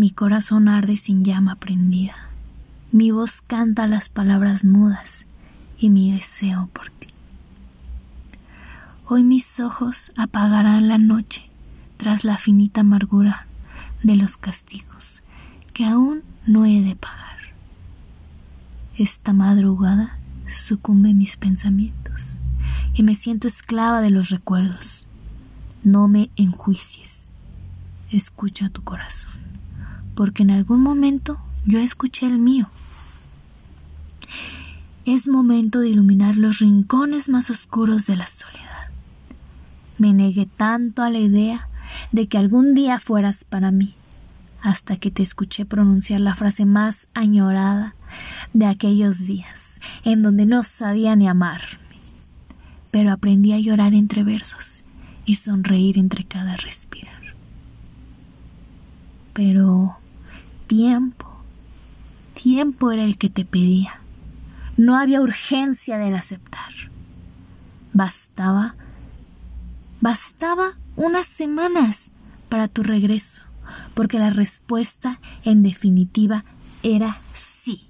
Mi corazón arde sin llama prendida. Mi voz canta las palabras mudas y mi deseo por ti. Hoy mis ojos apagarán la noche tras la finita amargura de los castigos que aún no he de pagar. Esta madrugada sucumbe mis pensamientos y me siento esclava de los recuerdos. No me enjuicies. Escucha tu corazón, porque en algún momento yo escuché el mío. Es momento de iluminar los rincones más oscuros de la soledad. Me negué tanto a la idea de que algún día fueras para mí, hasta que te escuché pronunciar la frase más añorada de aquellos días, en donde no sabía ni amarme. Pero aprendí a llorar entre versos y sonreír entre cada respirar. Pero tiempo, tiempo era el que te pedía. No había urgencia del aceptar. Bastaba, bastaba unas semanas para tu regreso, porque la respuesta en definitiva era sí.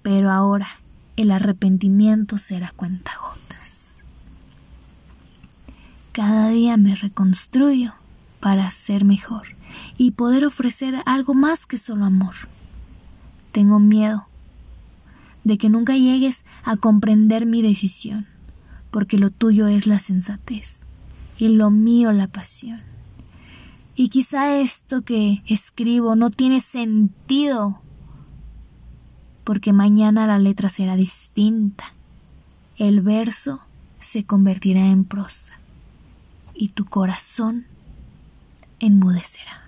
Pero ahora el arrepentimiento será cuentagotas. Cada día me reconstruyo para ser mejor y poder ofrecer algo más que solo amor. Tengo miedo de que nunca llegues a comprender mi decisión, porque lo tuyo es la sensatez y lo mío la pasión. Y quizá esto que escribo no tiene sentido, porque mañana la letra será distinta. El verso se convertirá en prosa y tu corazón enmudecerá.